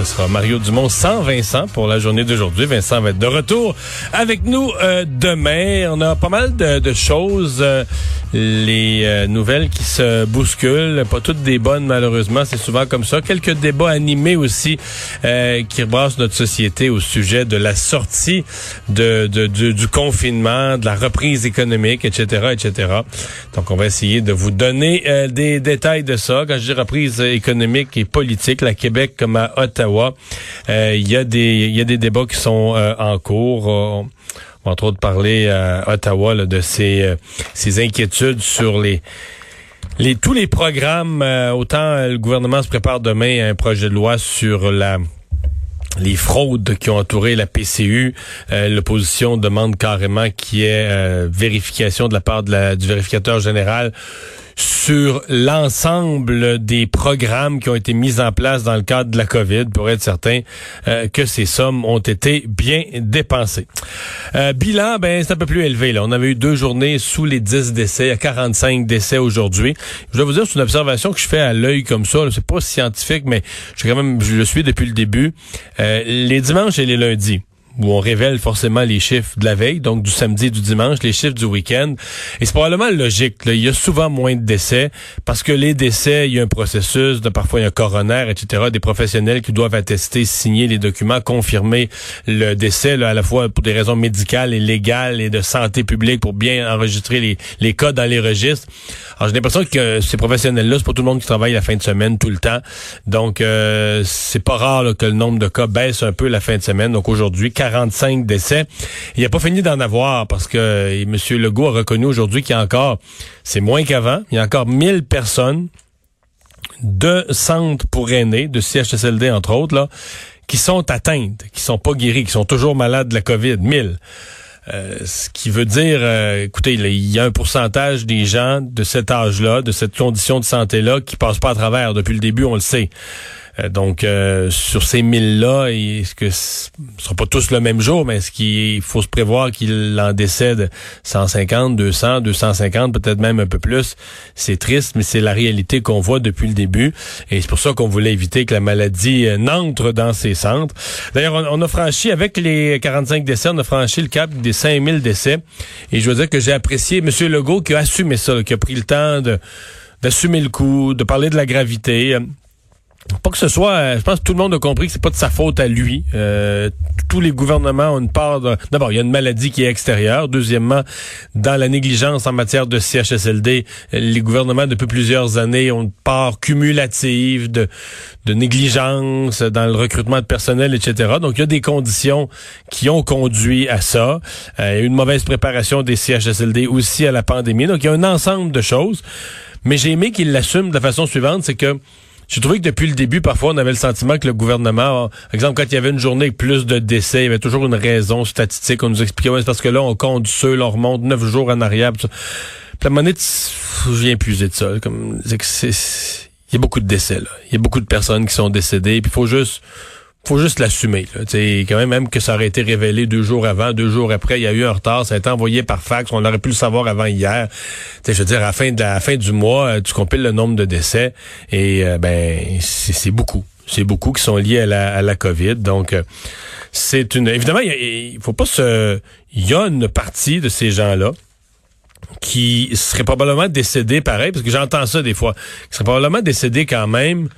Ce sera Mario Dumont sans Vincent pour la journée d'aujourd'hui. Vincent va être de retour avec nous euh, demain. On a pas mal de, de choses, euh, les euh, nouvelles qui se bousculent, pas toutes des bonnes malheureusement, c'est souvent comme ça. Quelques débats animés aussi qui rebrassent notre société au sujet de la sortie de, de, de, du confinement, de la reprise économique, etc., etc. Donc on va essayer de vous donner des détails de ça. Quand je dis reprise économique et politique, la Québec comme à Ottawa, il y a des y a des débats qui sont euh, en cours. va entre autres parler à Ottawa de ces, ces inquiétudes sur les les tous les programmes. autant le gouvernement se prépare demain à un projet de loi sur la les fraudes qui ont entouré la PCU. L'opposition demande carrément qu'il y ait vérification de la part de du vérificateur général sur l'ensemble des programmes qui ont été mis en place dans le cadre de la COVID pour être certain euh, que ces sommes ont été bien dépensées. Euh, bilan, ben c'est un peu plus élevé. Là. On avait eu deux journées sous les 10 décès, a 45 décès aujourd'hui. Je dois vous dire, c'est une observation que je fais à l'œil comme ça. C'est pas scientifique, mais je quand même, je le suis depuis le début. Euh, les dimanches et les lundis où on révèle forcément les chiffres de la veille, donc du samedi et du dimanche, les chiffres du week-end. Et c'est probablement logique. Là. Il y a souvent moins de décès parce que les décès, il y a un processus, de, parfois il y a un coroner, etc., des professionnels qui doivent attester, signer les documents, confirmer le décès, là, à la fois pour des raisons médicales et légales et de santé publique pour bien enregistrer les, les cas dans les registres. Alors j'ai l'impression que ces professionnels-là, c'est pas tout le monde qui travaille la fin de semaine tout le temps. Donc euh, c'est pas rare là, que le nombre de cas baisse un peu la fin de semaine. Donc aujourd'hui, 45 décès. Il n'a pas fini d'en avoir parce que M. Legault a reconnu aujourd'hui qu'il y a encore, c'est moins qu'avant, il y a encore 1000 personnes de centres pour aînés, de CHSLD entre autres, là, qui sont atteintes, qui sont pas guéries, qui sont toujours malades de la COVID. 1000. Euh, ce qui veut dire, euh, écoutez, il y a un pourcentage des gens de cet âge-là, de cette condition de santé-là, qui passent pas à travers. Depuis le début, on le sait. Euh, donc, euh, sur ces 1000-là, est-ce que ce sera pas tous le même jour, mais est-ce qu'il faut se prévoir qu'il en décède 150, 200, 250, peut-être même un peu plus? C'est triste, mais c'est la réalité qu'on voit depuis le début. Et c'est pour ça qu'on voulait éviter que la maladie euh, n'entre dans ces centres. D'ailleurs, on, a franchi, avec les 45 décès, on a franchi le cap des 5000 décès. Et je veux dire que j'ai apprécié M. Legault qui a assumé ça, qui a pris le temps d'assumer le coup, de parler de la gravité. Pas que ce soit, euh, je pense que tout le monde a compris que c'est pas de sa faute à lui. Euh, tous les gouvernements ont une part. D'abord, il y a une maladie qui est extérieure. Deuxièmement, dans la négligence en matière de CHSLD, les gouvernements depuis plusieurs années ont une part cumulative de, de négligence dans le recrutement de personnel, etc. Donc, il y a des conditions qui ont conduit à ça. Euh, une mauvaise préparation des CHSLD aussi à la pandémie. Donc, il y a un ensemble de choses. Mais j'ai aimé qu'il l'assume de la façon suivante, c'est que j'ai trouvé que depuis le début, parfois, on avait le sentiment que le gouvernement, par exemple, quand il y avait une journée plus de décès, il y avait toujours une raison statistique. On nous expliquait, ouais, c'est parce que là, on compte ceux, là, on remonte neuf jours en arrière. Puis, moment donné, je viens de ça. Comme, il y a beaucoup de décès, là. Il y a beaucoup de personnes qui sont décédées. Puis faut juste faut juste l'assumer. Quand même, même que ça aurait été révélé deux jours avant, deux jours après, il y a eu un retard, ça a été envoyé par fax, on aurait pu le savoir avant hier. T'sais, je veux dire, à la fin, de fin du mois, euh, tu compiles le nombre de décès et euh, ben c'est beaucoup. C'est beaucoup qui sont liés à la, à la COVID. Donc, euh, c'est une... Évidemment, il faut pas se... Il y a une partie de ces gens-là qui seraient probablement décédés pareil, parce que j'entends ça des fois, qui seraient probablement décédés quand même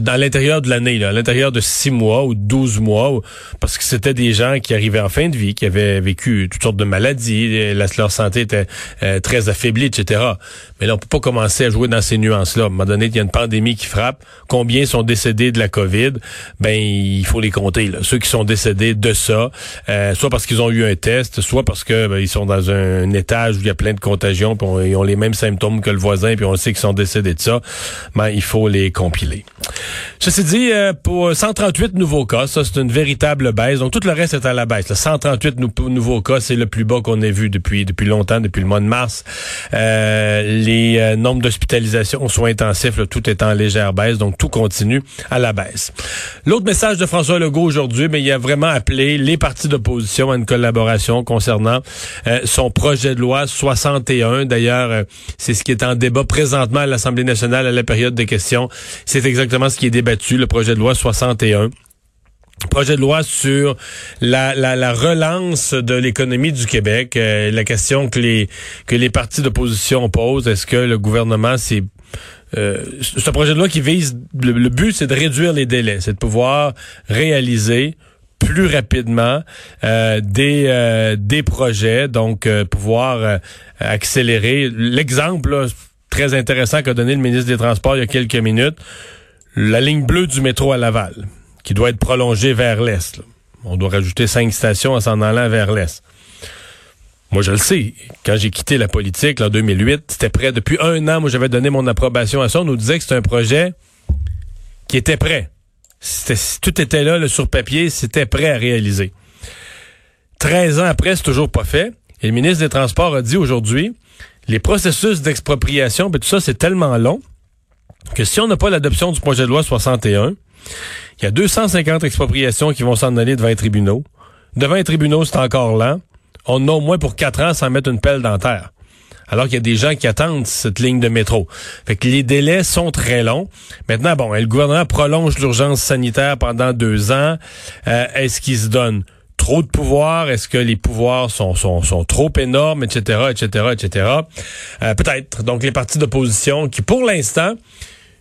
dans l'intérieur de l'année, à l'intérieur de six mois ou douze mois, parce que c'était des gens qui arrivaient en fin de vie, qui avaient vécu toutes sortes de maladies, leur santé était euh, très affaiblie, etc. Mais là, on peut pas commencer à jouer dans ces nuances-là. À un moment donné, il y a une pandémie qui frappe. Combien sont décédés de la COVID? Ben, il faut les compter. Là. Ceux qui sont décédés de ça, euh, soit parce qu'ils ont eu un test, soit parce que ben, ils sont dans un, étage où il y a plein de contagions, puis ils ont les mêmes symptômes que le voisin, puis on sait qu'ils sont décédés de ça. Ben, il faut les compiler. Ceci dit, euh, pour 138 nouveaux cas, ça c'est une véritable baisse. Donc tout le reste est à la baisse. 138 nouveaux cas, c'est le plus bas qu'on ait vu depuis depuis longtemps, depuis le mois de mars. Euh, les euh, nombres d'hospitalisations aux soins intensifs, tout est en légère baisse. Donc tout continue à la baisse. L'autre message de François Legault aujourd'hui, mais il a vraiment appelé les partis d'opposition à une collaboration concernant son projet de loi 61. D'ailleurs, c'est ce qui est en débat présentement à l'Assemblée nationale à la période des questions. C'est exactement ce qui est débattu, le projet de loi 61 projet de loi sur la, la, relance de l'économie du Québec. Euh, la question que les que les partis d'opposition posent, est-ce que le gouvernement c'est euh, un projet de loi qui vise le, but c'est de réduire les délais, c'est de pouvoir réaliser plus rapidement euh, des des projets, donc pouvoir accélérer. L'exemple très intéressant qu'a donné le ministre des Transports il y a quelques minutes, la ligne bleue du métro à Laval, qui doit être prolongée vers l'est. On doit rajouter cinq stations en s'en allant vers l'est. Moi, je le sais. Quand j'ai quitté la politique en 2008, c'était prêt. Depuis un an, moi, j'avais donné mon approbation à ça. On nous disait que c'était un projet qui était prêt. tout était là, le sur papier, c'était prêt à réaliser. 13 ans après, c'est toujours pas fait. Et le ministre des Transports a dit aujourd'hui, les processus d'expropriation, ben, tout ça, c'est tellement long que si on n'a pas l'adoption du projet de loi 61, il y a 250 expropriations qui vont s'en aller devant les tribunaux. Devant les tribunaux, c'est encore lent. On a au moins pour quatre ans sans mettre une pelle dans terre. Alors qu'il y a des gens qui attendent cette ligne de métro. Fait que les délais sont très longs. Maintenant, bon, le gouvernement prolonge l'urgence sanitaire pendant deux ans. Euh, est-ce qu'il se donne? Trop de pouvoir? Est-ce que les pouvoirs sont, sont, sont trop énormes, etc., etc., etc.? Peut-être. Donc, les partis d'opposition qui, pour l'instant,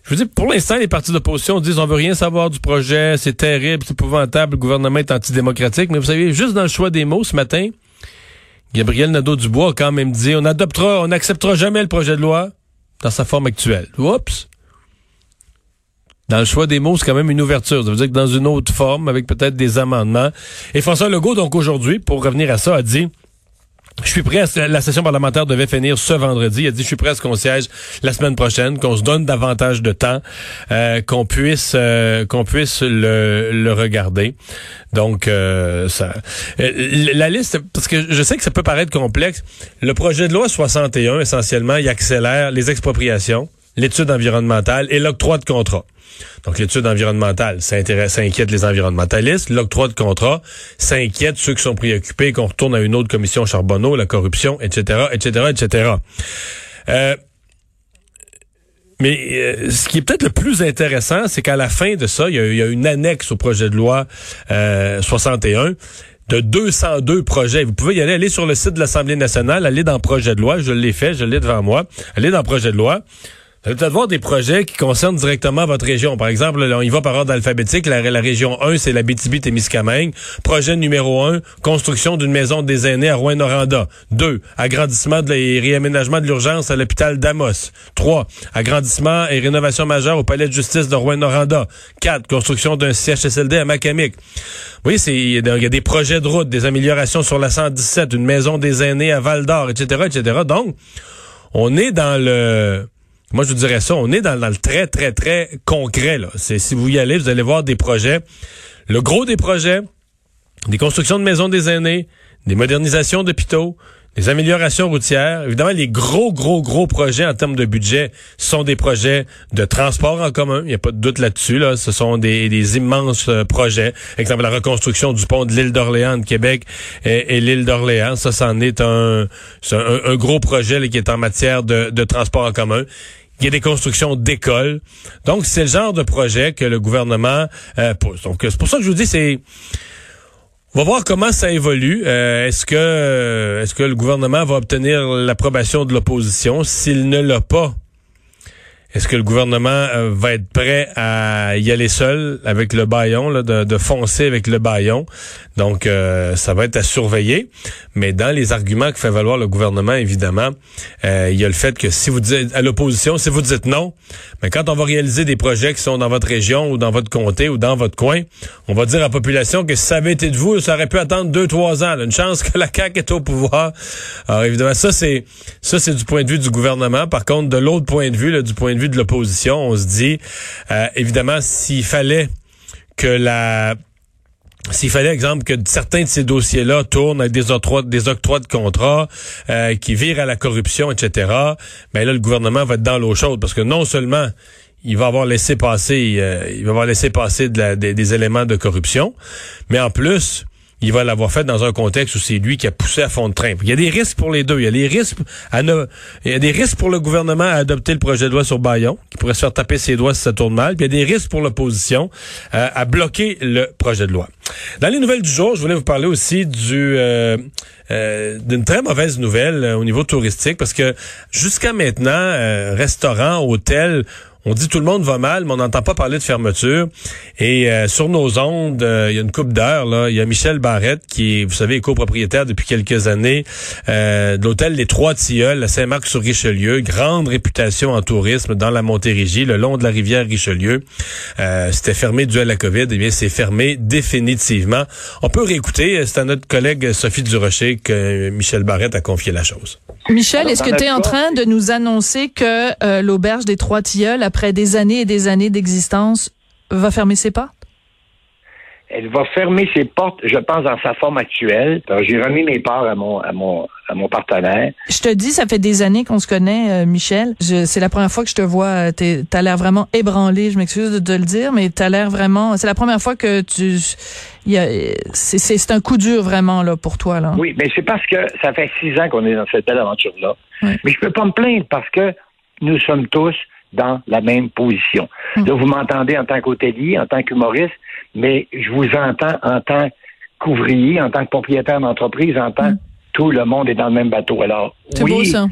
je veux dire, pour l'instant, les partis d'opposition disent on veut rien savoir du projet, c'est terrible, c'est épouvantable, le gouvernement est antidémocratique. Mais vous savez, juste dans le choix des mots ce matin, Gabriel Nadeau-Dubois a quand même dit on adoptera, on n'acceptera jamais le projet de loi dans sa forme actuelle. Oups! Dans le choix des mots, c'est quand même une ouverture. Ça veut dire que dans une autre forme, avec peut-être des amendements. Et François Legault, donc aujourd'hui, pour revenir à ça, a dit je suis prêt à la session parlementaire devait finir ce vendredi. Il a dit je suis prêt à ce qu'on siège la semaine prochaine, qu'on se donne davantage de temps, euh, qu'on puisse euh, qu'on puisse le, le, regarder. Donc euh, ça la liste parce que je sais que ça peut paraître complexe. Le projet de loi 61 essentiellement, il accélère les expropriations, l'étude environnementale et l'octroi de contrat. Donc, l'étude environnementale, ça, intéresse, ça inquiète les environnementalistes. L'octroi de contrat, ça inquiète ceux qui sont préoccupés qu'on retourne à une autre commission Charbonneau, la corruption, etc., etc., etc. mais euh, ce qui est peut-être le plus intéressant, c'est qu'à la fin de ça, il y, a, une annexe au projet de loi 61 euh, de 202 projets. Vous pouvez y aller, aller sur le site de l'Assemblée nationale, aller dans projet de loi. Je l'ai fait, je l'ai devant moi. Aller dans projet de loi. Vous allez peut-être voir des projets qui concernent directement votre région? Par exemple, on y va par ordre alphabétique. La, région 1, c'est la BTB-Témiscamingue. Projet numéro 1, construction d'une maison des aînés à Rouen-Noranda. 2. Agrandissement de et réaménagement de l'urgence à l'hôpital d'Amos. 3. Agrandissement et rénovation majeure au palais de justice de Rouen-Noranda. 4. Construction d'un CHSLD à Macamic. Oui, il y a des projets de route, des améliorations sur la 117, une maison des aînés à Val-d'Or, etc., etc. Donc, on est dans le moi, je vous dirais ça, on est dans, le très, très, très concret. Là. C'est, si vous y allez, vous allez voir des projets. Le gros des projets, des constructions de maisons des aînés, des modernisations d'hôpitaux, les améliorations routières, évidemment, les gros, gros, gros projets en termes de budget sont des projets de transport en commun. Il n'y a pas de doute là-dessus. Là. Ce sont des, des immenses euh, projets. Exemple, la reconstruction du pont de l'île d'Orléans de Québec et, l'île d'Orléans. Ça, c'en est un, un, gros projet qui est en matière de, de transport en commun. Il y a des constructions d'écoles. Donc, c'est le genre de projet que le gouvernement euh, pousse. Donc, c'est pour ça que je vous dis, c'est on va voir comment ça évolue. Euh, est-ce que est-ce que le gouvernement va obtenir l'approbation de l'opposition? S'il ne l'a pas, est-ce que le gouvernement euh, va être prêt à y aller seul avec le baillon, là, de, de, foncer avec le baillon? Donc, euh, ça va être à surveiller. Mais dans les arguments que fait valoir le gouvernement, évidemment, euh, il y a le fait que si vous dites à l'opposition, si vous dites non, mais quand on va réaliser des projets qui sont dans votre région ou dans votre comté ou dans votre coin, on va dire à la population que si ça avait été de vous, ça aurait pu attendre deux, trois ans. une chance que la CAQ est au pouvoir. Alors, évidemment, ça, c'est ça, c'est du point de vue du gouvernement. Par contre, de l'autre point de vue, là, du point de de vue de l'opposition, on se dit, euh, évidemment, s'il fallait que la s'il fallait, exemple, que certains de ces dossiers-là tournent avec des octrois, des octrois de contrats euh, qui virent à la corruption, etc., ben là, le gouvernement va être dans l'eau chaude parce que non seulement il va avoir laissé passer, euh, il va avoir laissé passer des, éléments de corruption, mais en plus, il va l'avoir fait dans un contexte où c'est lui qui a poussé à fond de train. Il y a des risques pour les deux. Il y a des risques il y a des risques pour le gouvernement à adopter le projet de loi sur Bayon, qui pourrait se faire taper ses doigts si ça tourne mal. Puis il y a des risques pour l'opposition euh, à bloquer le projet de loi. Dans les nouvelles du jour, je voulais vous parler aussi du euh, euh, d'une très mauvaise nouvelle au niveau touristique, parce que jusqu'à maintenant, restaurants, hôtels on dit tout le monde va mal, mais on n'entend pas parler de fermeture. Et euh, sur nos ondes, euh, il y a une coupe d'heure, là, il y a Michel Barrette, qui est, vous savez, copropriétaire depuis quelques années euh, de l'hôtel Les Trois Tilleuls à Saint-Marc-sur-Richelieu. Grande réputation en tourisme dans la Montérégie, le long de la rivière Richelieu. C'était fermé dû à la COVID. Eh bien, c'est fermé définitivement. On peut réécouter. C'est à notre collègue Sophie Durocher que Michel Barrette a confié la chose. Michel, est-ce que tu es en train de nous annoncer que l'auberge des Trois Tilleuls, après des années et des années d'existence, va fermer ses portes? Elle va fermer ses portes, je pense, dans sa forme actuelle. J'ai remis mes parts à mon, à mon, à mon partenaire. Je te dis, ça fait des années qu'on se connaît, euh, Michel. C'est la première fois que je te vois. Euh, t'as l'air vraiment ébranlé. Je m'excuse de te le dire, mais t'as l'air vraiment. C'est la première fois que tu. C'est un coup dur vraiment là pour toi là. Oui, mais c'est parce que ça fait six ans qu'on est dans cette belle aventure là. Mais je peux pas me plaindre parce que nous sommes tous dans la même position. Hmm. Là, vous m'entendez en tant qu'hôtelier, en tant qu'humoriste, mais je vous entends en tant qu'ouvrier, en tant que propriétaire d'entreprise, en tant que hmm. tout le monde est dans le même bateau. Alors, oui, beau, ça.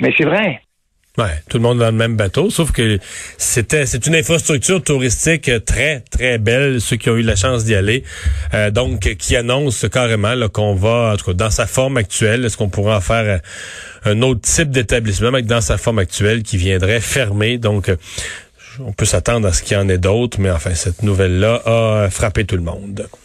mais c'est vrai. Ouais, tout le monde dans le même bateau, sauf que c'était c'est une infrastructure touristique très très belle, ceux qui ont eu la chance d'y aller, euh, donc qui annonce carrément qu'on va, en tout cas dans sa forme actuelle, est-ce qu'on pourrait en faire euh, un autre type d'établissement, mais dans sa forme actuelle qui viendrait fermer, donc euh, on peut s'attendre à ce qu'il y en ait d'autres, mais enfin cette nouvelle là a frappé tout le monde.